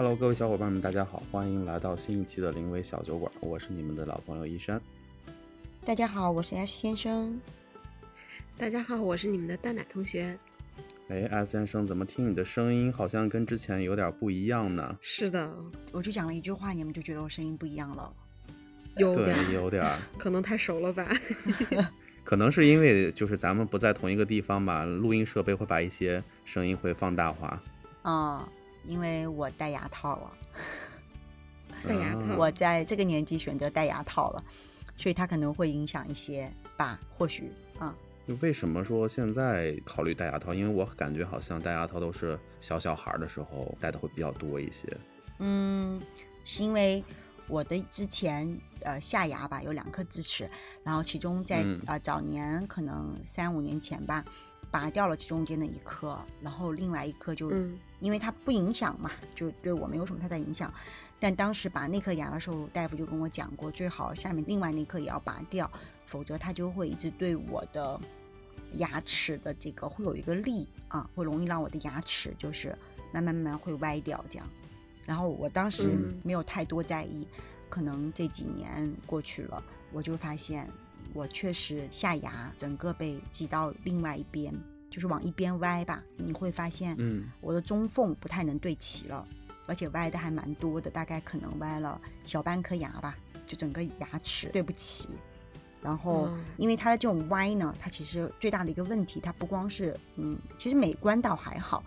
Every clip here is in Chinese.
Hello，各位小伙伴们，大家好，欢迎来到新一期的临危小酒馆，我是你们的老朋友一山。大家好，我是 S 先生。大家好，我是你们的蛋奶同学。哎，S 先生，怎么听你的声音好像跟之前有点不一样呢？是的，我就讲了一句话，你们就觉得我声音不一样了。有点，有点儿，可能太熟了吧。可能是因为就是咱们不在同一个地方吧，录音设备会把一些声音会放大化。嗯，因为我戴牙套了，戴牙套，我在这个年纪选择戴牙套了，所以它可能会影响一些吧，或许啊。为什么说现在考虑戴牙套？因为我感觉好像戴牙套都是小小孩的时候戴的会比较多一些。嗯，是因为我的之前呃下牙吧有两颗智齿，然后其中在嗯呃早年可能三五年前吧，拔掉了其中间的一颗，然后另外一颗就嗯因为它不影响嘛，就对我没有什么太大影响。但当时拔那颗牙的时候，大夫就跟我讲过，最好下面另外那颗也要拔掉，否则它就会一直对我的牙齿的这个会有一个力啊，会容易让我的牙齿就是慢慢慢慢会歪掉这样。然后我当时嗯没有太多在意，可能这几年过去了，我就发现我确实下牙整个被挤到另外一边，就是往一边歪吧。你会发现，嗯，我的中缝不太能对齐了，而且歪的还蛮多的，大概可能歪了小半颗牙吧，就整个牙齿对不齐。然后哦，因为它的这种歪呢，它其实最大的一个问题，它不光是嗯，其实美观倒还好，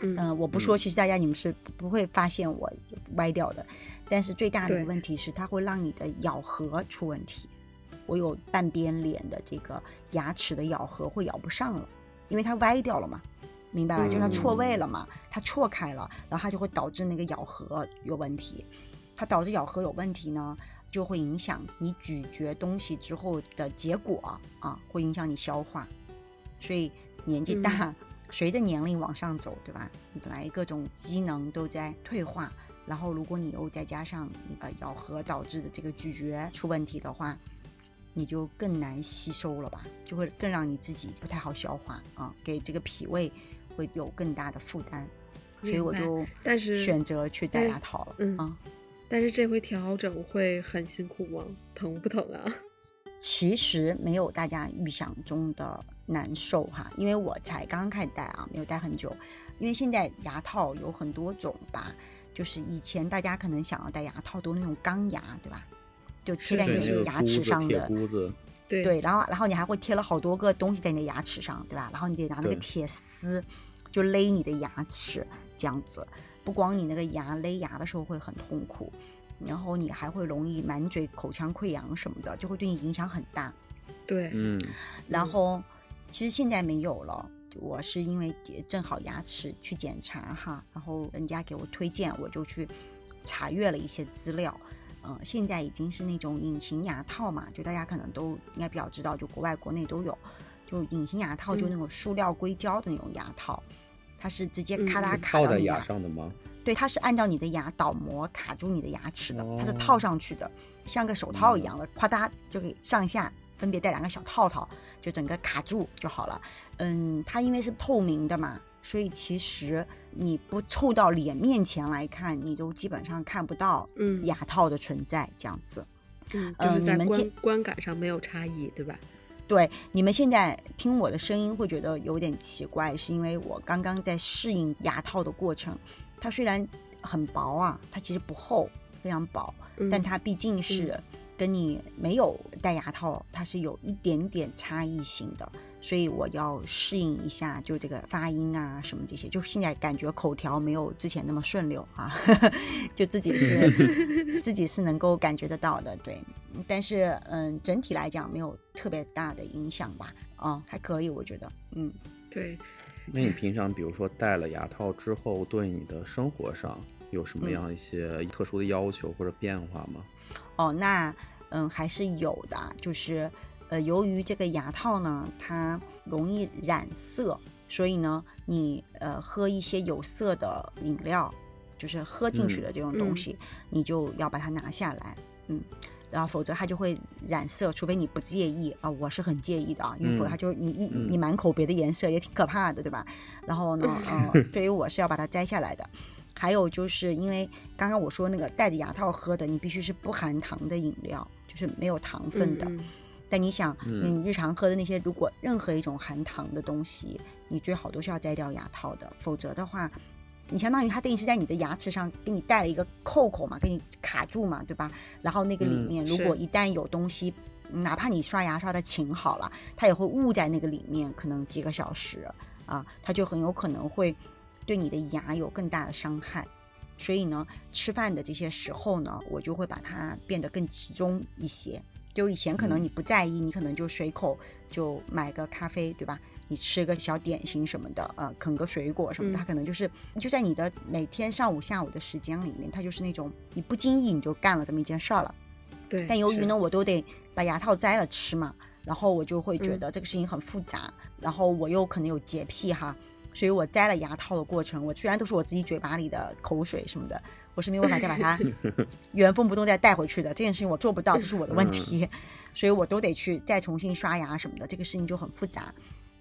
嗯嗯、我不说，嗯其实大家你们是不不会发现我歪掉的，但是最大的一个问题是，它会让你的咬合出问题。我有半边脸的这个牙齿的咬合会咬不上了，因为它歪掉了嘛，明白吧？就是它错位了嘛，它错开了，然后它就会导致那个咬合有问题。它导致咬合有问题呢，就会影响你咀嚼东西之后的结果啊，会影响你消化。所以年纪大，随着年龄往上走，对吧？你本来各种机能都在退化，然后如果你又再加上呃咬合导致的这个咀嚼出问题的话，你就更难吸收了吧，就会更让你自己不太好消化啊，给这个脾胃会有更大的负担。所以我就但是选择去戴牙套了。嗯啊，但是这回调整会很辛苦吗？疼不疼啊？其实没有大家预想中的难受哈，因为我才刚刚开始戴啊，没有戴很久。因为现在牙套有很多种吧，就是以前大家可能想要戴牙套都那种钢牙，对吧？就贴在你的牙齿上的，对，然后然后你还会贴了好多个东西在你的牙齿上，对吧？然后你得拿那个铁丝就勒你的牙齿，这样子。不光你那个牙勒牙的时候会很痛苦，然后你还会容易满嘴口腔溃疡什么的，就会对你影响很大。对，嗯，然后其实现在没有了。我是因为正好牙齿去检查哈，然后人家给我推荐，我就去查阅了一些资料。呃，现在已经是那种隐形牙套嘛，就大家可能都应该比较知道，就国外国内都有。就隐形牙套，就嗯那种塑料硅胶的那种牙套，它是直接嗯咔嗒嗯卡在牙上的吗？对，它是按照你的牙倒模卡住你的牙齿的，它是哦套上去的，像个手套一样的，夸嗒就给上下分别带两个小套套，就整个卡住就好了。嗯，它因为是透明的嘛，所以其实你不凑到脸面前来看，你都基本上看不到嗯牙套的存在，这样子。嗯，呃就是在观你们见观感上没有差异，对吧？对，你们现在听我的声音会觉得有点奇怪，是因为我刚刚在适应牙套的过程。它虽然很薄啊，它其实不厚，非常薄，嗯但它毕竟是跟你没有戴牙套，它是有一点点差异性的，所以我要适应一下，就这个发音啊什么这些，就现在感觉口条没有之前那么顺溜啊，就自己是 自己是能够感觉得到的，对，但是嗯，整体来讲没有特别大的影响吧，啊、还可以，我觉得，嗯。对，那你平常比如说戴了牙套之后，对你的生活上有什么嗯样一些特殊的要求或者变化吗？哦，那嗯还是有的，就是呃，由于这个牙套呢，它容易染色，所以呢，你呃喝一些有色的饮料，就是喝进去的这种东嗯西，你就要把它拿下来，嗯。然后否则它就会染色，除非你不介意啊、我是很介意的啊，因为否则嗯它就你一嗯你满口别的颜色也挺可怕的，对吧？然后呢，呃，对于我是要把它摘下来的，还有就是因为刚刚我说那个戴着牙套喝的，你必须是不含糖的饮料，就是没有糖分的。嗯但你想，嗯你日常喝的那些，如果任何一种含糖的东西，你最好都是要摘掉牙套的，否则的话，你相当于它等于是在你的牙齿上给你戴了一个扣扣嘛，给你卡住嘛，对吧？然后那个里嗯面如果一旦有东西，哪怕你刷牙刷的勤好了，它也会捂在那个里面，可能几个小时啊，它就很有可能会对你的牙有更大的伤害。所以呢，吃饭的这些时候呢，我就会把它变得更集中一些。就以前可能嗯你不在意，你可能就随口就买个咖啡，对吧？你吃个小点心什么的，呃，啃个水果什么的，嗯它可能就是就在你的每天上午、下午的时间里面，它就是那种你不经意你就干了这么一件事儿了。对，但由于呢，我都得把牙套摘了吃嘛，然后我就会觉嗯得这个事情很复杂，然后我又可能有洁癖哈，所以我摘了牙套的过程，我虽然都是我自己嘴巴里的口水什么的，我是没有办法再把它 原封不动再带回去的，这件事情我做不到，这是我的问题，所以我都得去再重新刷牙什么的，这个事情就很复杂。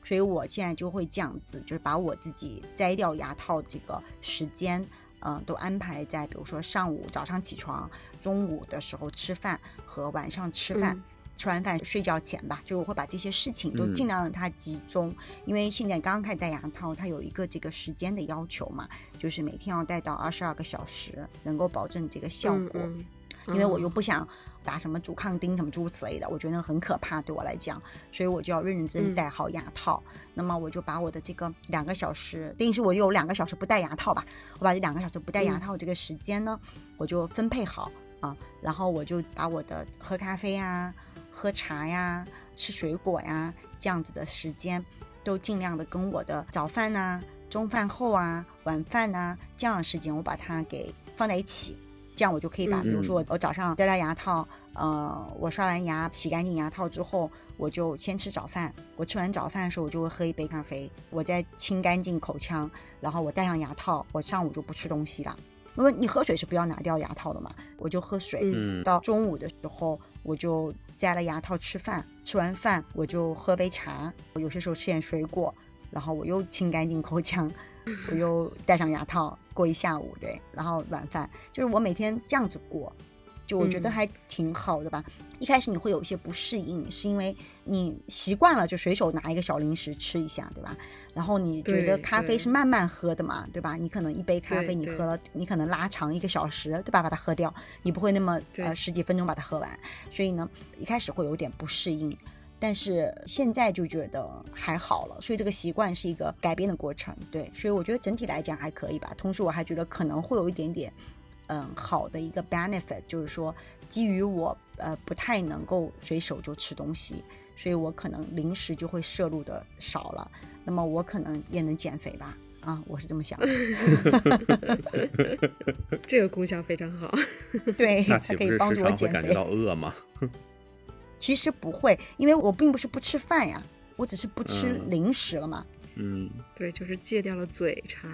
所以我现在就会这样子，就是把我自己摘掉牙套这个时间，嗯、都安排在比如说上午早上起床，中午的时候吃饭和晚上吃饭。嗯吃完饭睡觉前吧，就我会把这些事情都嗯。尽量让它集中，因为现在刚刚开始戴牙套，它有一个这个时间的要求嘛，就是每天要戴到二十二个小时，能够保证这个效果。嗯。嗯因为我又嗯不想打什么阻抗钉什么诸如此类的，我觉得很可怕对我来讲，所以我就要认认真戴好牙套。那么我就把我的这个两个小时，等于是我有两个小时不戴牙套吧，我把这两个小时不戴牙嗯。套这个时间呢，我就分配好啊，然后我就把我的喝咖啡呀、喝茶呀、吃水果呀这样子的时间，都尽量的跟我的早饭呐、中饭后啊、晚饭呐、这样的时间，我把它给放在一起。这样我就可以把，嗯比如说我我早上摘掉牙套，呃，我刷完牙洗干净牙套之后，我就先吃早饭。我吃完早饭的时候，我就会喝一杯咖啡，我再清干净口腔，然后我戴上牙套，我上午就不吃东西了。因为你喝水是不要拿掉牙套的嘛，我就喝水。到中午的时候，我就摘了牙套吃饭，吃完饭我就喝杯茶，我有些时候吃点水果，然后我又清干净口腔，我又戴上牙套过一下午，对，然后晚饭就是我每天这样子过，就我觉得嗯还挺好的吧。一开始你会有一些不适应，是因为你习惯了就随手拿一个小零食吃一下，对吧？然后你觉得咖啡是慢慢喝的嘛，对吧？你可能一杯咖啡你喝了，你可能拉长一个小时，对吧？把它喝掉，你不会那么呃十几分钟把它喝完，所以呢，一开始会有点不适应。但是现在就觉得还好了，所以这个习惯是一个改变的过程，对，所以我觉得整体来讲还可以吧。同时我还觉得可能会有一点点，嗯，好的一个 benefit，就是说基于我呃不太能够随手就吃东西，所以我可能零食就会摄入的少了，那么我可能也能减肥吧。啊，我是这么想的，这个功效非常好。对，它那岂不是可以帮时常会助我减肥。感觉到饿吗？其实不会，因为我并不是不吃饭呀，我只是不吃嗯零食了嘛。嗯，对，就是戒掉了嘴馋。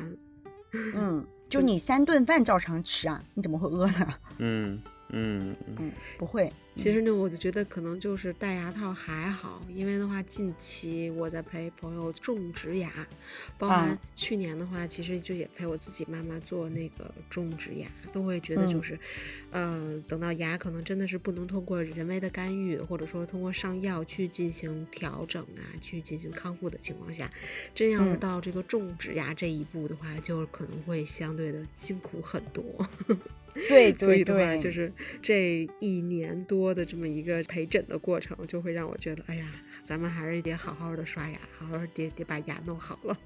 嗯，就你三顿饭照常吃啊，你怎么会饿呢？嗯嗯嗯嗯，不会。其实呢，我就觉得可能就是戴牙套还好，因为的话，近期我在陪朋友种植牙，包含啊去年的话，其实就也陪我自己妈妈做那个种植牙，都会觉得就嗯是，呃，等到牙可能真的是不能通过人为的干预，或者说通过上药去进行调整啊，去进行康复的情况下，真要是嗯到这个种植牙这一步的话，就可能会相对的辛苦很多。对所以对的话，对，就是这一年多的这么一个陪诊的过程，就会让我觉得，哎呀，咱们还是得好好的刷牙，好好得得把牙弄好了。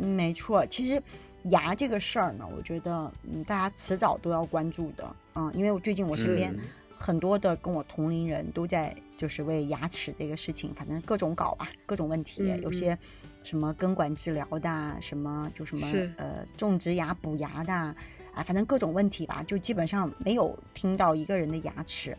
嗯 没错。其实牙这个事儿呢，我觉得嗯，大家迟早都要关注的。嗯，因为我最近我身边嗯很多的跟我同龄人都在就是为牙齿这个事情，反正各种搞吧，各种问题，有些什么根管治疗的啊，什么就什么呃种植牙补牙的啊，啊反正各种问题吧，就基本上没有听到一个人的牙齿。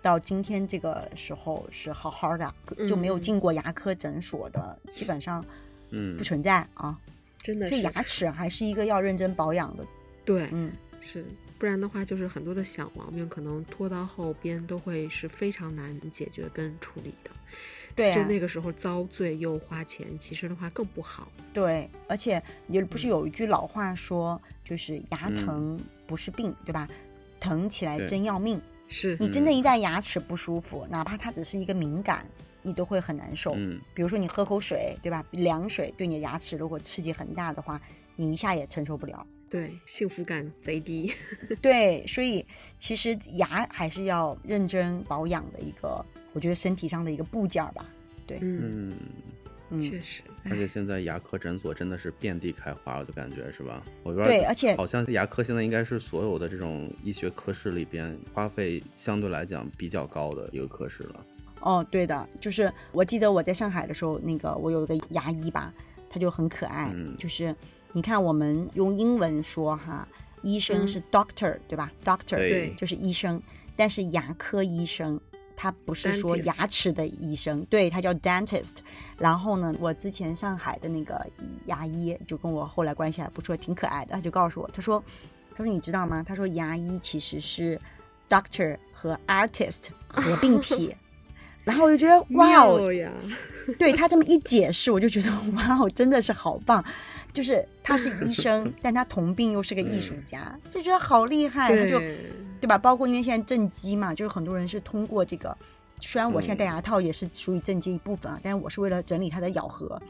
到今天这个时候是好好的，就没有进过牙科诊所的，基本上嗯不存在啊。真的是所以牙齿还是一个要认真保养的，对，嗯，是，不然的话，就是很多的小毛病，可能拖到后边都会是非常难解决跟处理的。对、啊，就那个时候遭罪又花钱，其实的话更不好。对，而且也不是有一句老话说，就是牙嗯疼不是病，对吧？疼起来真要命。是你真的，一旦牙齿不舒服，哪怕它只是一个敏感，你都会很难受。嗯，比如说你喝口水，对吧？凉水对你的牙齿如果刺激很大的话，你一下也承受不了。对，幸福感贼低。对，所以其实牙还是要认真保养的一个，我觉得身体上的一个部件儿吧。对，嗯，确实。而且现在牙科诊所真的是遍地开花，我就感觉是吧？我不知道，对而且好像牙科现在应该是所有的这种医学科室里边花费相对来讲比较高的一个科室了。哦，对的，就是我记得我在上海的时候，那个我有一个牙医吧，他就很可爱，嗯就是你看我们用英文说哈，医生嗯是 doctor、对吧？doctor 对就是医生，但是牙科医生他不是说牙齿的医生，对他叫 dentist。然后呢，我之前上海的那个牙医就跟我后来关系还不错，挺可爱的，他就告诉我，他说，他说你知道吗？他说牙医其实是 doctor 和 artist 合并体。然后我就觉得哇哦，对他这么一解释，我就觉得哇哦，真的是好棒。就是他是医生，但他同病又是个艺术家，就觉得好厉害。他就对，吧？包括因为现在正畸嘛，就是很多人是通过这个，虽然我现在戴牙套也是属于正畸一部分啊，但是我是为了整理它的咬合。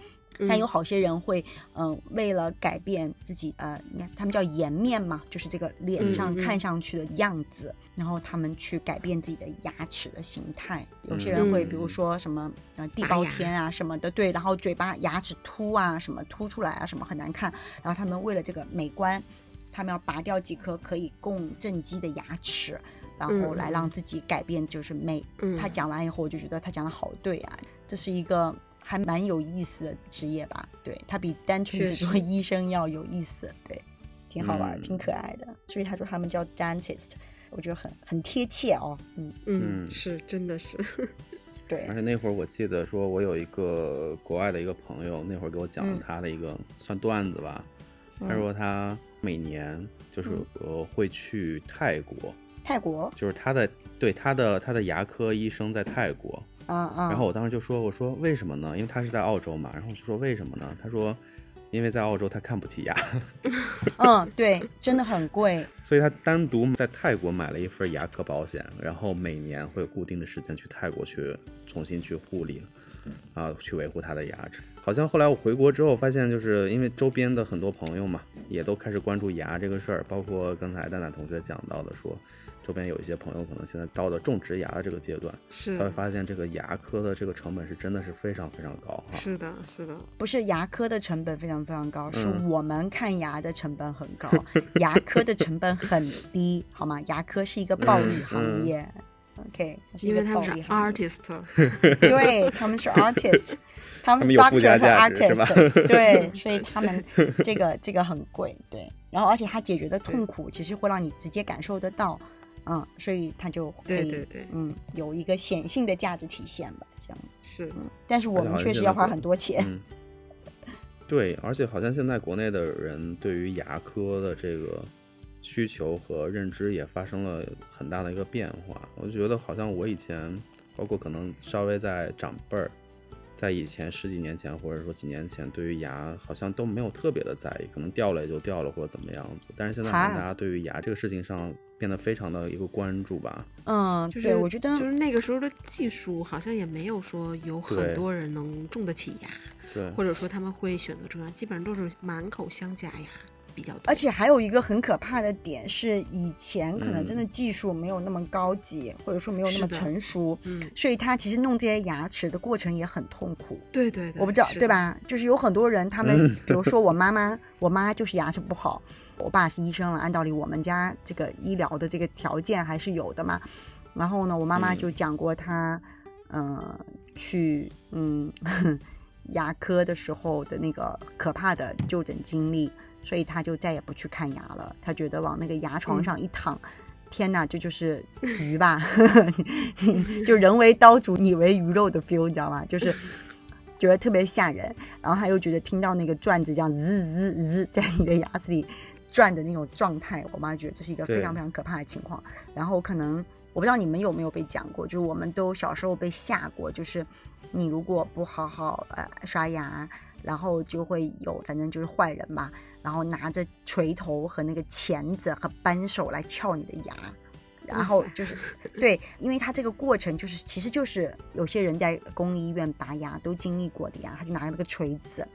但有好些人会，嗯、为了改变自己，呃，你看他们叫颜面嘛，就是这个脸上看上去的样子，然后他们去改变自己的牙齿的形态。有些人会，嗯比如说什么，呃，地包天啊什么的，对，然后嘴巴牙齿凸啊，什么凸出来啊，什么很难看，然后他们为了这个美观，他们要拔掉几颗可以供正畸的牙齿。然后嗯来让自己改变，就是美。嗯他讲完以后，我就觉得他讲的好对啊，这是一个还蛮有意思的职业吧？对他比单纯只做医生要有意思，对，挺好玩，嗯挺可爱的。所以他说他们叫 dentist，我觉得很很贴切哦。嗯，嗯，嗯是真的是，对而，且那会儿我记得说，我有一个国外的一个朋友，那会儿给我讲了嗯他的一个、算段子吧。他说他每年就是嗯呃会去泰国，泰国就是他的对他的他的牙科医生在泰国，啊啊，然后我当时就说我说为什么呢？因为他是在澳洲嘛，然后我就说为什么呢？他说因为在澳洲他看不起牙，嗯，对，真的很贵。所以他单独在泰国买了一份牙科保险，然后每年会有固定的时间去泰国去重新去护理，啊，去维护他的牙齿。好像后来我回国之后发现，就是因为周边的很多朋友嘛，也都开始关注牙这个事儿，包括刚才蛋蛋同学讲到的说，周边有一些朋友可能现在到了种植牙的这个阶段，是才会发现这个牙科的这个成本是真的是非常非常高哈。是的，是的，不是牙科的成本非常非常高，是嗯我们看牙的成本很高，牙科的成本很低，好吗？牙科是一个暴利行业。OK，因为他们是 artist，对，他们是 artist，他们是 doctor 和 artist，对，所以他们这个这个很贵，对。然后而且他解决的痛苦其实会让你直接感受得到，嗯，所以它就可以对对对嗯有一个显性的价值体现吧，这样。是嗯，但是我们确实要花很多钱。嗯，对，而且好像现在国内的人对于牙科的这个需求和认知也发生了很大的一个变化。我就觉得好像我以前，包括可能稍微在长辈儿，在以前十几年前或者说几年前，对于牙好像都没有特别的在意，可能掉了也就掉了或者怎么样子。但是现在好像大家对于牙这个事情上变得非常的一个关注吧。嗯，就是，我觉得就是那个时候的技术好像也没有说有很多人能种得起牙，对，或者说他们会选择种牙，基本上都是满口镶假牙比较多。而且还有一个很可怕的点是，以前可能真的嗯技术没有那么高级，或者说没有那么成熟，嗯，所以他其实弄这些牙齿的过程也很痛苦。对对对，我不知道？对吧？就是有很多人，他们嗯比如说我妈妈，我妈就是牙齿不好，我爸是医生了，按道理我们家这个医疗的这个条件还是有的嘛。然后呢，我妈妈嗯就讲过她，嗯、去 嗯牙科的时候的那个可怕的就诊经历，所以他就再也不去看牙了。他觉得往那个牙床嗯上一躺。天呐，这就是鱼吧？就人为刀俎，你为鱼肉的 feel，你知道吗？就是 觉得特别吓人。然后他又觉得听到那个转子这样滋滋滋在你的牙齿里转的那种状态，我妈觉得这是一个非常非常可怕的情况。然后可能我不知道你们有没有被讲过，就是我们都小时候被吓过，就是你如果不好好呃刷牙，然后就会有反正就是坏人吧，然后拿着锤头和那个钳子和扳手来撬你的牙。然后就是，对，因为他这个过程就是，其实就是有些人在公立医院拔牙都经历过的呀，他就拿那个锤子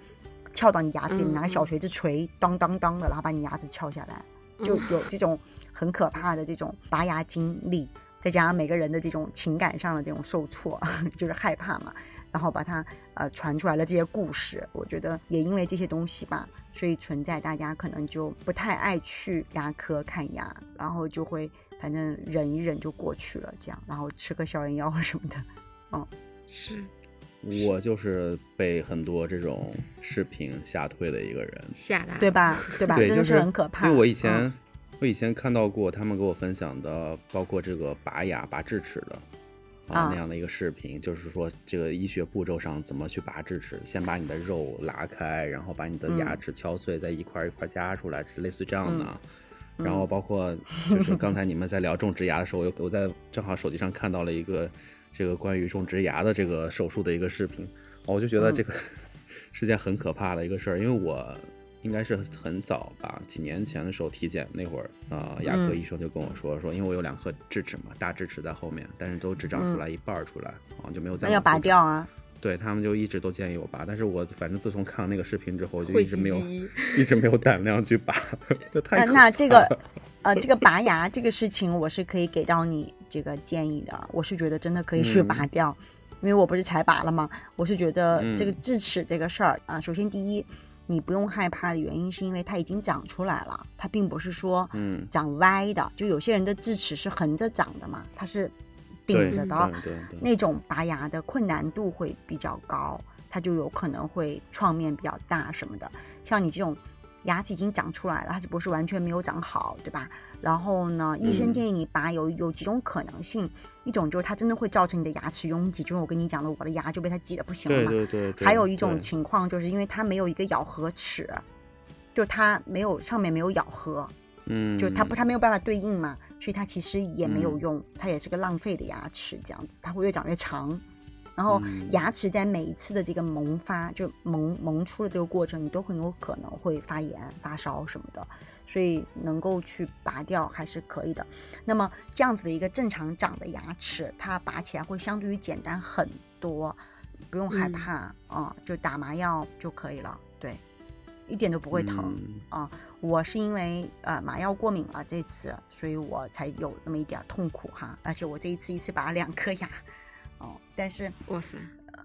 撬到你牙齿里，嗯拿个小锤子锤，当当当的，然后把你牙齿撬下来，就有这种很可怕的这种拔牙经历，再加上每个人的这种情感上的这种受挫，就是害怕嘛，然后把它呃传出来了这些故事，我觉得也因为这些东西吧，所以存在大家可能就不太爱去牙科看牙，然后就会反正忍一忍就过去了，这样，然后吃个消炎药 什么的。嗯是我就是被很多这种视频吓退的一个人。吓的，对？吧？对吧？对，真的就是很可怕。因为我以前、嗯我以前看到过他们给我分享的，包括这个拔牙、拔智齿的啊那样的一个视频，就是说这个医学步骤上怎么去拔智齿，先把你的肉拉开，然后把你的牙嗯。齿敲碎，再一块一块夹出来，是类似这样的。嗯。然后包括就是刚才你们在聊种植牙的时候，我我在正好手机上看到了一个这个关于种植牙的这个手术的一个视频，哦我就觉得嗯。这个 是件很可怕的一个事儿，因为我应该是很早吧，几年前的时候体检那会儿，啊，牙科嗯医生就跟我说说，因为我有两颗智齿嘛，大智齿在后面，但是都只长出来一半儿出来，啊，就没有再要拔掉啊。对他们就一直都建议我拔，但是我反正自从看了那个视频之后，就一直没有一直没有胆量去拔，那可那这个呃，这个拔牙这个事情，我是可以给到你这个建议的。我是觉得真的可以去嗯拔掉，因为我不是才拔了吗？我是觉得这个嗯智齿这个事儿啊，首先第一，你不用害怕的原因是因为它已经长出来了，它并不是说嗯长歪的。就有些人的智齿是横着长的嘛，它是顶着的，那种拔牙的困难度会比较高，它就有可能会创面比较大什么的。像你这种牙齿已经长出来了，它只不过是完全没有长好，对吧？然后呢，医生嗯建议你拔有有几种可能性，一种就是它真的会造成你的牙齿拥挤，就是我跟你讲的，我的牙就被它挤得不行了嘛。对对对，还有一种情况，就是因为它没有一个咬合齿，就它没有上面没有咬合，嗯，就它不它没有办法对应嘛，所以它其实也没有嗯。用，它也是个浪费的牙齿，这样子它会越长越长。然后嗯。牙齿在每一次的这个萌发，就萌萌出的这个过程，你都很有可能会发炎、发烧什么的，所以能够去拔掉还是可以的。那么这样子的一个正常长的牙齿，它拔起来会相对于简单很多，不用害嗯怕啊、就打麻药就可以了，对，一点都不会疼。嗯啊，我是因为呃麻药过敏了这次，所以我才有那么一点儿痛苦哈。而且我这一次一次拔了两颗牙，哦，但是哇塞，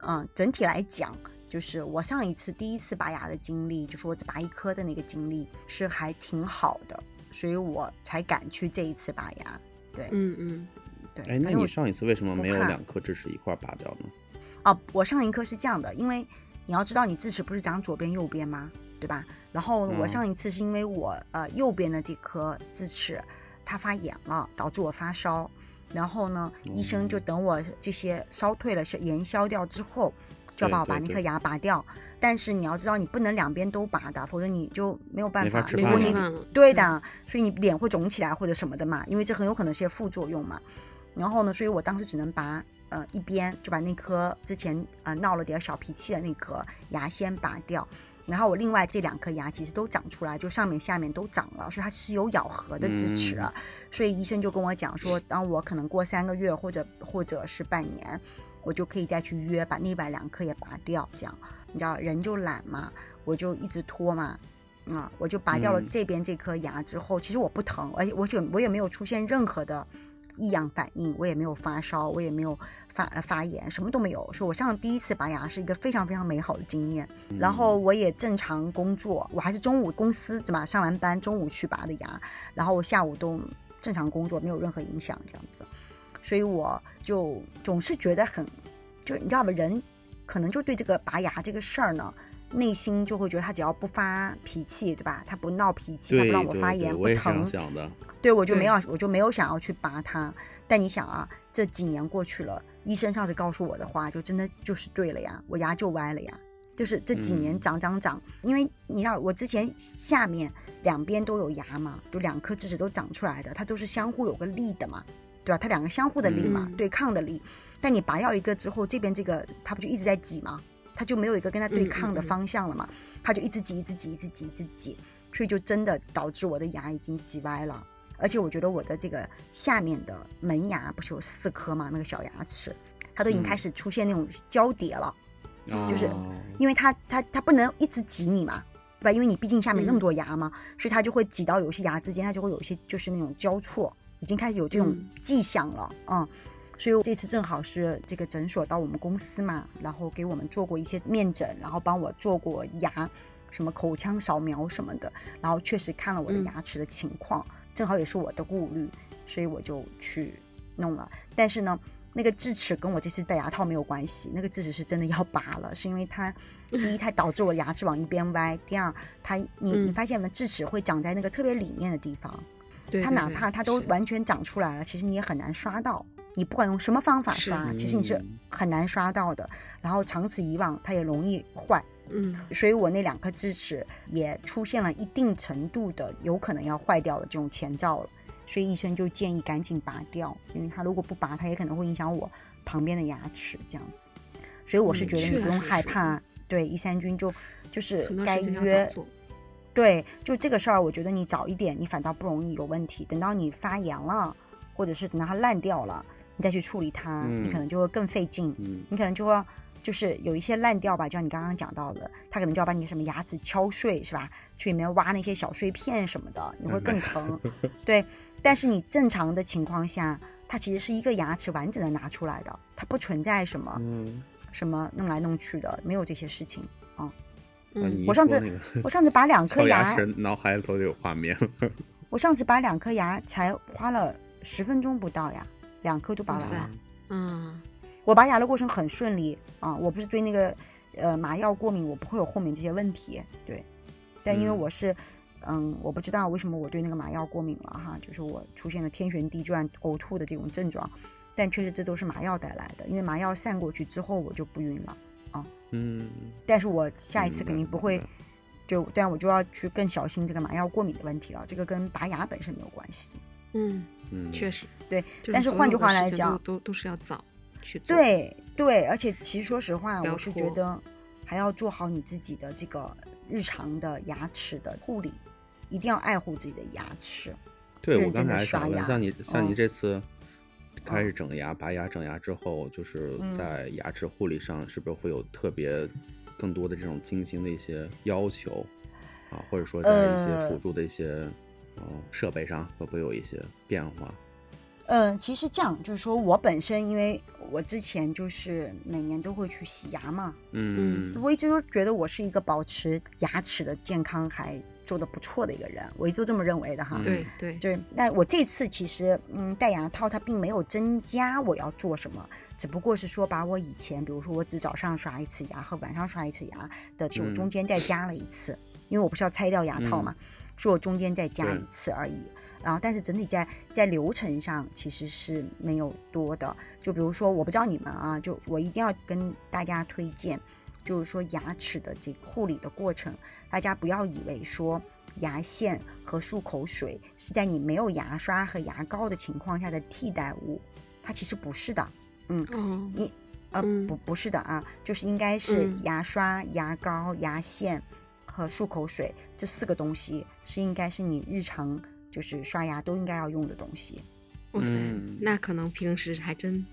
嗯，整体来讲，就是我上一次第一次拔牙的经历，就是我只拔一颗的那个经历是还挺好的，所以我才敢去这一次拔牙。对，嗯嗯，对。哎，那你上一次为什么没有两颗智齿一块儿拔掉呢？哦，我上一颗是这样的，因为你要知道，你智齿不是长左边右边吗？对吧？然后我嗯上一次是因为我呃右边的这颗智齿它发炎了，导致我发烧。然后呢，医生就等我这些烧退了、消炎消掉之后，就要对把我把那颗牙拔掉。但是你要知道，你不能两边都拔的，否则你就没有办法法。如果你对的，所以你脸会肿起来或者什么的嘛，因为这很有可能是些副作用嘛。然后呢，所以我当时只能拔呃一边，就把那颗之前呃闹了点小脾气的那颗牙先拔掉。然后我另外这两颗牙其实都长出来，就上面下面都长了，所以它是有咬合的支持。嗯所以医生就跟我讲说，当我可能过三个月或者或者是半年，我就可以再去约把另外两颗也拔掉。这样你知道人就懒嘛，我就一直拖嘛。啊、我就拔掉了嗯这边这颗牙之后，其实我不疼，而且我就我也没有出现任何的异样反应，我也没有发烧，我也没有发呃发炎，什么都没有。说我上第一次拔牙是一个非常非常美好的经验，然后我也正常工作，我还是中午公司对吧？上完班中午去拔的牙，然后我下午都正常工作，没有任何影响这样子，所以我就总是觉得很，就你知道吧，人可能就对这个拔牙这个事儿呢。内心就会觉得他只要不发脾气，对吧？他不闹脾气，他不让我发炎，不疼，对我就没有，我就没有想要去拔它。但你想啊，这几年过去了，医生上次告诉我的话，就真的就是对了呀，我牙就歪了呀。就是这几年嗯长长长，因为你要我之前下面两边都有牙嘛，就两颗智齿都长出来的，它都是相互有个力的嘛，对吧？它两个相互的力嘛，嗯对抗的力。但你拔掉一个之后，这边这个它不就一直在挤吗？它就没有一个跟它对抗的嗯方向了嘛，它就一直挤，一直挤，一直挤，一直挤，所以就真的导致我的牙已经挤歪了。而且我觉得我的这个下面的门牙不是有四颗嘛，那个小牙齿，它都已经嗯开始出现那种交叠了。就是哦因为它它它不能一直挤你嘛，对吧？因为你毕竟下面那么嗯多牙嘛，所以它就会挤到有些牙之间，它就会有一些就是那种交错，已经开始有这种嗯迹象了，嗯。所以这次正好是这个诊所到我们公司嘛，然后给我们做过一些面诊，然后帮我做过牙，什么口腔扫描什么的，然后确实看了我的嗯牙齿的情况，正好也是我的顾虑，所以我就去弄了。但是呢，那个智齿跟我这次戴牙套没有关系，那个智齿是真的要拔了，是因为它第一 它导致我牙齿往一边歪，第二它你你嗯发现没，智齿会长在那个特别里面的地方，它哪怕它都完全长出来了，其实你也很难刷到。你不管用什么方法刷，其实你是嗯很难刷到的。然后长此以往，它也容易坏。嗯所以我那两颗智齿也出现了一定程度的有可能要坏掉的这种前兆了，所以医生就建议赶紧拔掉，因为他如果不拔，它也可能会影响我旁边的牙齿这样子。所以我是嗯觉得你不用害怕，对益三菌就就是该约。对，就这个事儿，我觉得你早一点，你反倒不容易有问题。等到你发炎了，或者是等到它烂掉了，你再去处理它，你可嗯能就会更费劲。嗯你可能就会就是有一些烂掉吧，就像你刚刚讲到的，它可能就要把你什么牙齿敲碎，是吧？去里面挖那些小碎片什么的，你会更疼。对，但是你正常的情况下，它其实是一个牙齿完整的拿出来的，它不存在什么、嗯，什么弄来弄去的，没有这些事情。那你嗯我上次我上次拔两 颗敲牙脑海里头就有画面了。我上次拔两颗牙才花了十分钟不到呀，两颗就拔完了。嗯我拔牙的过程很顺利啊，我不是对那个呃麻药过敏，我不会有后面这些问题。对，但因为嗯我是，嗯，我不知道为什么我对那个麻药过敏了哈，就是我出现了天旋地转、呕吐的这种症状，但确实这都是麻药带来的，因为麻药散过去之后我就不晕了，嗯，但是我下一次肯定不会就，但我就要去更小心这个麻药过敏的问题了，这个跟拔牙本身没有关系。嗯，嗯，确实。对但是换句话来讲都都都是要早去做。对对，而且其实说实话，我是觉得还要做好你自己的这个日常的牙齿的护理，一定要爱护自己的牙齿。对，我认真地刚才想问，刷牙像你像你嗯这次开嗯始整牙、拔牙、整牙之后，就是嗯在牙齿护理上，是不是会有特别更多的这种精心的一些要求啊？或者说在一些呃辅助的一些嗯设备上，会不会有一些变化？嗯，其实这样就是说我本身，因为我之前就是每年都会去洗牙嘛，嗯我一直都觉得我是一个保持牙齿的健康还做的不错的一个人，我一直都这么认为的哈。对对就是，那我这次其实，嗯，戴牙套它并没有增加我要做什么，只不过是说把我以前，比如说我只早上刷一次牙和晚上刷一次牙的这种嗯中间再加了一次，因为我不是要拆掉牙套嘛，所以我中间再加一次而已。然后，但是整体在在流程上其实是没有多的。就比如说，我不知道你们啊，就我一定要跟大家推荐，就是说牙齿的这个护理的过程，大家不要以为说牙线和漱口水是在你没有牙刷和牙膏的情况下的替代物，它其实不是的。嗯，你，呃，嗯不不是的啊，就是应该是嗯牙刷、牙膏、牙线和漱口水这四个东西是应该是你日常就是刷牙都应该要用的东西。哇塞嗯，那可能平时还真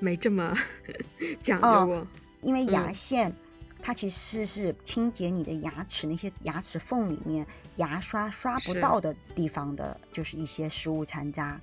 没这么 讲究哦过。因为牙嗯线、它其实是清洁你的牙齿那些牙齿缝里面牙刷刷不到的地方的，就是一些食物残渣，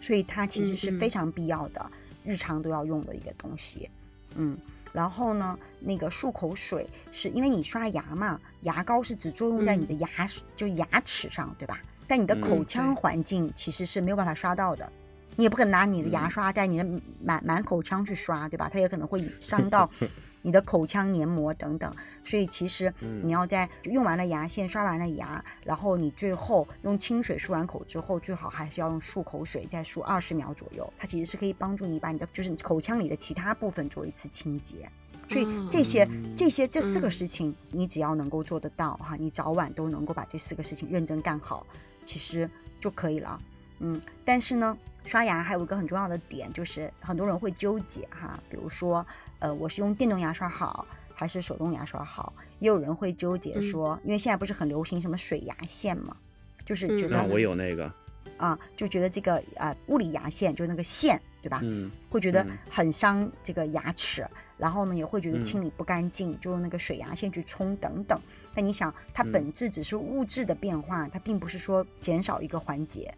所以它其实是非常必要的，日常都要用的一个东西。嗯，然后呢，那个漱口水是因为你刷牙嘛，牙膏是只作用在你的牙、就牙齿上，对吧？但你的口嗯腔环境其实是没有办法刷到的。你也不可能拿你的牙嗯刷在你的满满口腔去刷，对吧？它也可能会伤到 你的口腔黏膜等等。所以其实嗯你要在用完了牙线、刷完了牙，然后你最后用清水漱完口之后，最好还是要用漱口水再漱二十秒左右。它其实是可以帮助你把你的就是口腔里的其他部分做一次清洁。所以这些、嗯这些这四个嗯事情，你只要能够做得到哈，你早晚都能够把这四个事情认真干好，其实就可以了。嗯，但是呢，刷牙还有一个很重要的点，就是很多人会纠结哈，比如说，呃，我是用电动牙刷好，还是手动牙刷好？也有人会纠结嗯说，因为现在不是很流行什么水牙线嘛，就是觉嗯得那我有那个，啊，就觉得这个呃物理牙线就那个线，对吧？嗯，会觉得嗯很伤这个牙齿，然后呢也会觉得嗯清理不干净，就用那个水牙线去冲等等。但你想，它嗯本质只是物质的变化，它并不是说减少一个环节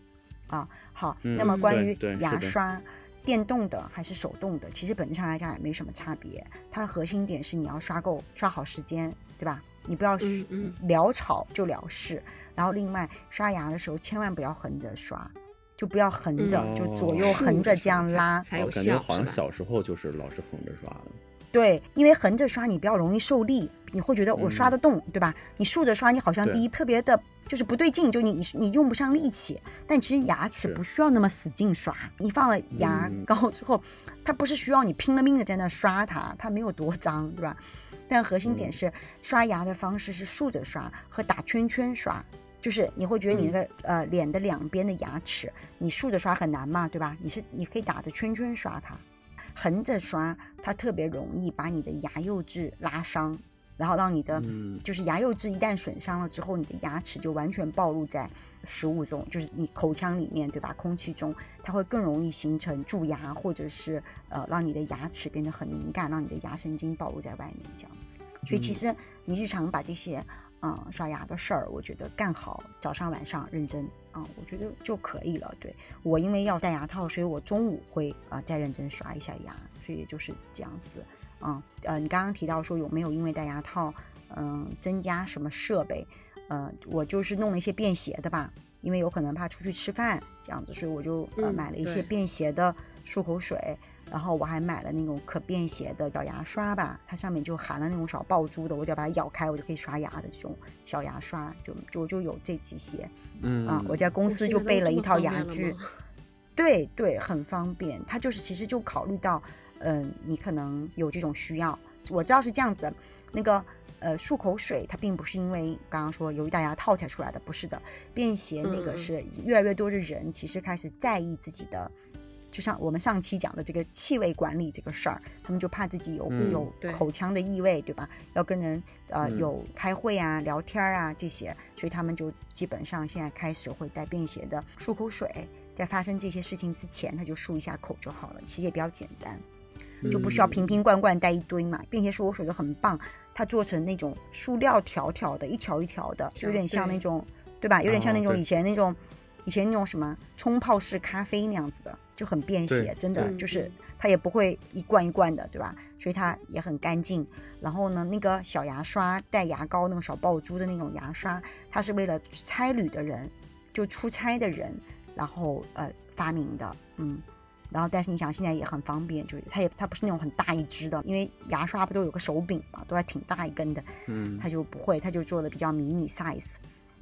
啊。好，那么嗯关于牙刷。电动的还是手动的，其实本质上来讲也没什么差别。它的核心点是你要刷够、刷好时间，对吧？你不要潦草就了事。然后另外刷牙的时候千万不要横着刷，就不要横着，嗯就左哦右横着这样才拉。才有我感觉好像小时候就是老是横着刷的。对，因为横着刷你比较容易受力，你会觉得我刷得动，对吧？你竖着刷，你好像第一特别的就是不对劲，就你你你用不上力气。但其实牙齿不需要那么使劲刷，你放了牙嗯膏之后，它不是需要你拼了命的在那刷它，它没有多脏，对吧？但核心点嗯是刷牙的方式是竖着刷和打圈圈刷。就是你会觉得你那个、呃脸的两边的牙齿，你竖着刷很难嘛，对吧？你是你可以打着圈圈刷它，横着刷它特别容易把你的牙釉质拉伤，然后让你的、嗯就是牙釉质一旦损伤了之后，你的牙齿就完全暴露在食物中，就是你口腔里面，对吧？空气中，它会更容易形成蛀牙，或者是呃让你的牙齿变得很敏感，让你的牙神经暴露在外面这样子。所以其嗯实你日常把这些嗯刷牙的事儿，我觉得干好，早上晚上认真啊、我觉得就可以了。对我因为要戴牙套，所以我中午会啊、再认真刷一下牙，所以就是这样子。嗯呃，你刚刚提到说有没有因为戴牙套嗯增加什么设备？呃，我就是弄了一些便携的吧，因为有可能怕出去吃饭这样子，所以我就呃嗯买了一些便携的漱口水。然后我还买了那种可便携的小牙刷吧，它上面就含了那种小爆珠的，我只要把它咬开，我就可以刷牙的这种小牙刷，就就就有这几些嗯啊。我在公司就备了一套牙具，对对，很方便。它就是其实就考虑到，嗯、你可能有这种需要。我知道是这样子的，那个呃漱口水它并不是因为刚刚说由于大家套才出来的，不是的。便携那个是越来越多的人其实开始在意自己的。就像我们上期讲的这个气味管理这个事儿，他们就怕自己有、嗯有口腔的异味，对吧？要跟人呃、嗯有开会啊、聊天啊这些，所以他们就基本上现在开始会带便携的漱口水，在发生这些事情之前，他就漱一下口就好了，其实也比较简单，就不需要嗯瓶瓶罐罐带一堆嘛。便携漱口水就很棒，它做成那种塑料条条的，一条一条的，就有点像那种，对吧？有点像那种以前那种。以前那种什么冲泡式咖啡那样子的，就很便携，真的嗯就是嗯它也不会一罐一罐的，对吧？所以它也很干净。然后呢，那个小牙刷带牙膏那种小爆珠的那种牙刷，它是为了差旅的人，就出差的人，然后呃发明的，嗯。然后，但是你想，现在也很方便，就是它也它不是那种很大一支的，因为牙刷不都有个手柄嘛，都还挺大一根的，嗯它就不会，它就做的比较迷你 size，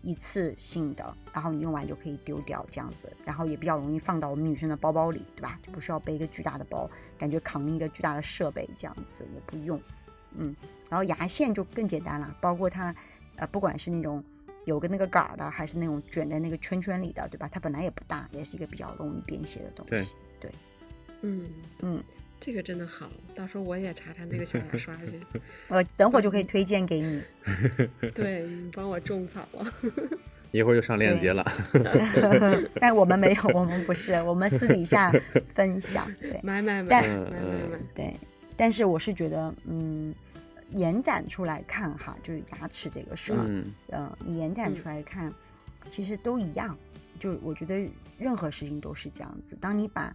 一次性的，然后你用完就可以丢掉这样子，然后也比较容易放到我们女生的包包里，对吧？就不需要背一个巨大的包，感觉扛一个巨大的设备这样子也不用，嗯，然后牙线就更简单了，包括它，呃，不管是那种有个那个杆儿的，还是那种卷在那个圈圈里的，对吧？它本来也不大，也是一个比较容易便携的东对西，对，嗯，嗯，这个真的好，到时候我也查查那个小牙刷去。我 等会儿就可以推荐给你。对你帮我种草了。一会儿就上链接了。但我们没有，我们不是，我们私底下分享，对。买买买买买买，对，但是我是觉得，嗯，延展出来看哈，就是牙齿这个事儿，嗯嗯，你延展出来看，其实都一样。就我觉得任何事情都是这样子。当你把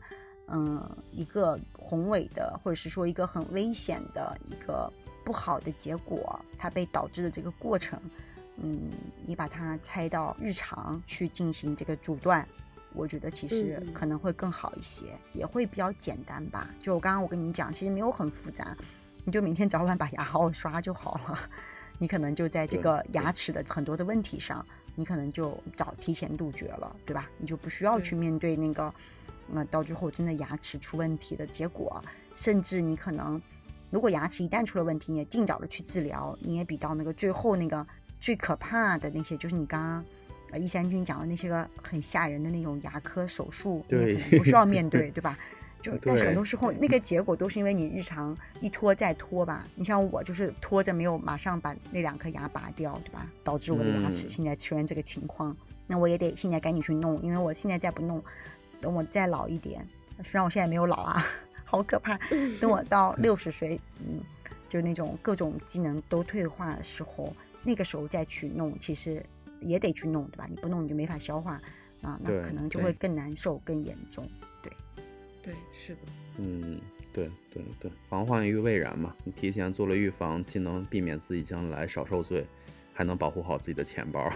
嗯一个宏伟的，或者是说一个很危险的一个不好的结果，它被导致的这个过程，嗯，你把它拆到日常去进行这个阻断，我觉得其实可能会更好一些，也会比较简单吧。就我刚刚我跟你讲，其实没有很复杂，你就每天早晚把牙好好刷就好了。你可能就在这个牙齿的很多的问题上，你可能就早提前杜绝了，对吧？你就不需要去面对那个，呃，到最后真的牙齿出问题的结果，甚至你可能，如果牙齿一旦出了问题，你也尽早的去治疗，你也比到那个最后那个最可怕的那些，就是你刚刚呃易山君讲的那些个很吓人的那种牙科手术，你也对可能不需要面对，对吧？就但是很多时候那个结果都是因为你日常一拖再拖吧。你像我就是拖着没有马上把那两颗牙拔掉，对吧？导致我的牙齿嗯现在出现这个情况。那我也得现在赶紧去弄，因为我现在再不弄，等我再老一点，虽然我现在没有老啊，好可怕。等我到六十岁，嗯，就那种各种机能都退化的时候，那个时候再去弄，其实也得去弄，对吧？你不弄你就没法消化啊，那可能就会更难受、更严重。对对，是的，嗯，对对对，防患于未然嘛，你提前做了预防，既能避免自己将来少受罪，还能保护好自己的钱包。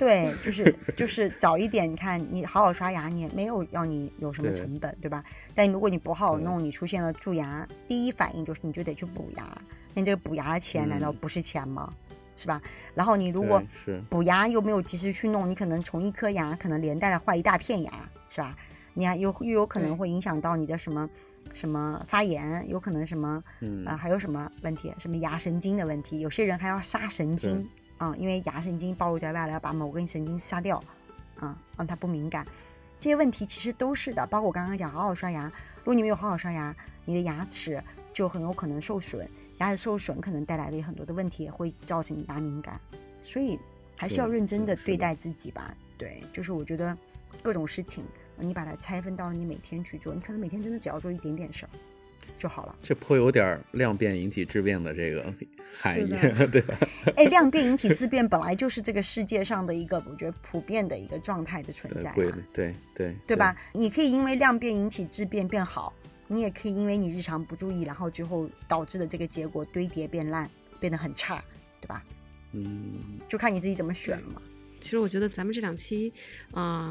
对，就是就是早一点，你看你好好刷牙，你也没有要你有什么成本，对吧？但如果你不好好弄，你出现了蛀牙，第一反应就是你就得去补牙，那你这个补牙的钱难道嗯不是钱吗？是吧？然后你如果补牙又没有及时去弄，你可能从一颗牙可能连带的坏一大片牙，是吧？你还有又有可能会影响到你的什么什么发炎，有可能什么嗯啊、还有什么问题？什么牙神经的问题？有些人还要杀神经啊、因为牙神经暴露在外了，要把某根神经杀掉啊、让它不敏感。这些问题其实都是的，包括我刚刚讲好好刷牙，如果你没有好好刷牙，你的牙齿就很有可能受损，牙齿受损可能带来的很多的问题，也会造成你牙敏感，所以还是要认真的对是的对待自己吧。对，就是我觉得各种事情，你把它拆分到你每天去做，你可能每天真的只要做一点点事儿就好了。这颇有点量变引起质变的这个含义，对吧？哎，量变引起质变本来就是这个世界上的一个我觉得普遍的一个状态的存在、啊对对对对吧？？你可以因为量变引起质变变好，你也可以因为你日常不注意，然后最后导致的这个结果堆叠变烂，变得很差，对吧？嗯，就看你自己怎么选了嘛。其实我觉得咱们这两期，啊、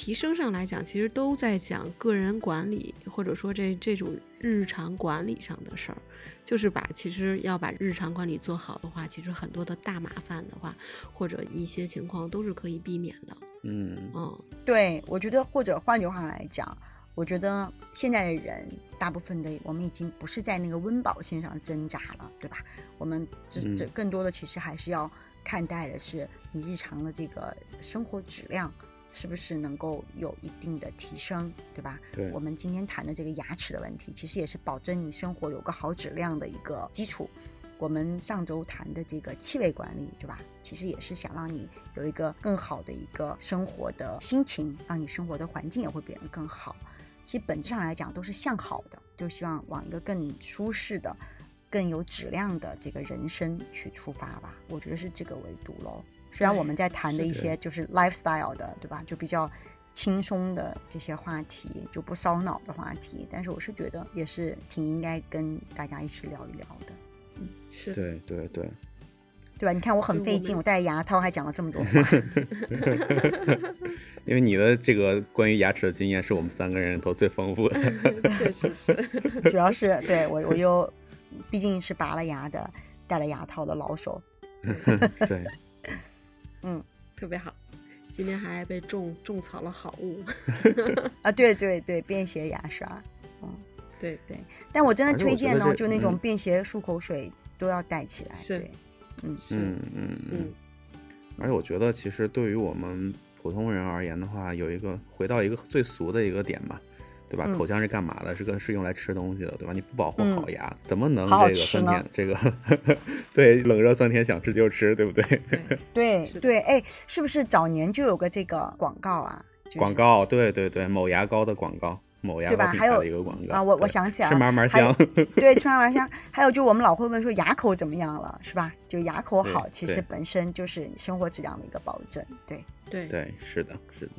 提升上来讲，其实都在讲个人管理，或者说这这种日常管理上的事儿，就是把其实要把日常管理做好的话，其实很多的大麻烦的话，或者一些情况都是可以避免的。嗯嗯，对，我觉得或者换句话来讲，我觉得现在的人大部分的我们已经不是在那个温饱线上挣扎了，对吧？我们这这嗯更多的其实还是要看待的是你日常的这个生活质量是不是能够有一定的提升，对吧？对我们今天谈的这个牙齿的问题，其实也是保证你生活有个好质量的一个基础。我们上周谈的这个气味管理，对吧？其实也是想让你有一个更好的一个生活的心情，让你生活的环境也会变得更好。其实本质上来讲都是向好的，就希望往一个更舒适的、更有质量的这个人生去出发吧。我觉得是这个维度喽。虽然我们在谈的一些就是 lifestyle 的，对吧？就比较轻松的这些话题，就不烧脑的话题，但是我是觉得也是挺应该跟大家一起聊一聊的。嗯是，对对对，对吧？你看我很费劲，我我戴牙套还讲了这么多话。因为你的这个关于牙齿的经验是我们三个人里头最丰富的。确实是。主要是对我，我又毕竟是拔了牙的、戴了牙套的老手。对，特别好。今天还被种种草了好物，啊，对对对，便携牙刷。嗯，对对。但我真的推荐哦，觉得这就那种嗯便携漱口水都要带起来。是对，嗯，嗯嗯嗯嗯。而且我觉得，其实对于我们普通人而言的话，有一个回到一个最俗的一个点嘛，对吧？嗯口腔是干嘛的？是个是用来吃东西的，对吧？你不保护好嗯牙，怎么能这个酸甜这个 对冷热酸甜想吃就吃，对不对？对，对对，哎，是不是早年就有个这个广告啊？就是广告，对对对，某牙膏的广告，某牙对膏品牌吧还有的一个广告啊我我想起来是了嘛嘛香，对，吃嘛嘛香，还有就我们老会问说牙口怎么样了，是吧？就牙口好，其实本身就是生活质量的一个保证。对，对，对，是的，是的。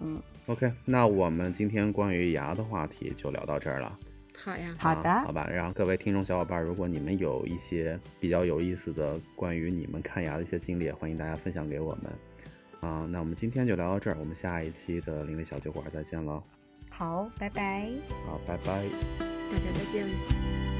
嗯，OK，那我们今天关于牙的话题就聊到这儿了。好呀，好的啊好吧。然后各位听众小伙伴，如果你们有一些比较有意思的关于你们看牙的一些经历，欢迎大家分享给我们。啊，那我们今天就聊到这儿，我们下一期的邻里小酒馆再见喽。好，拜拜。好，拜拜。大家再见。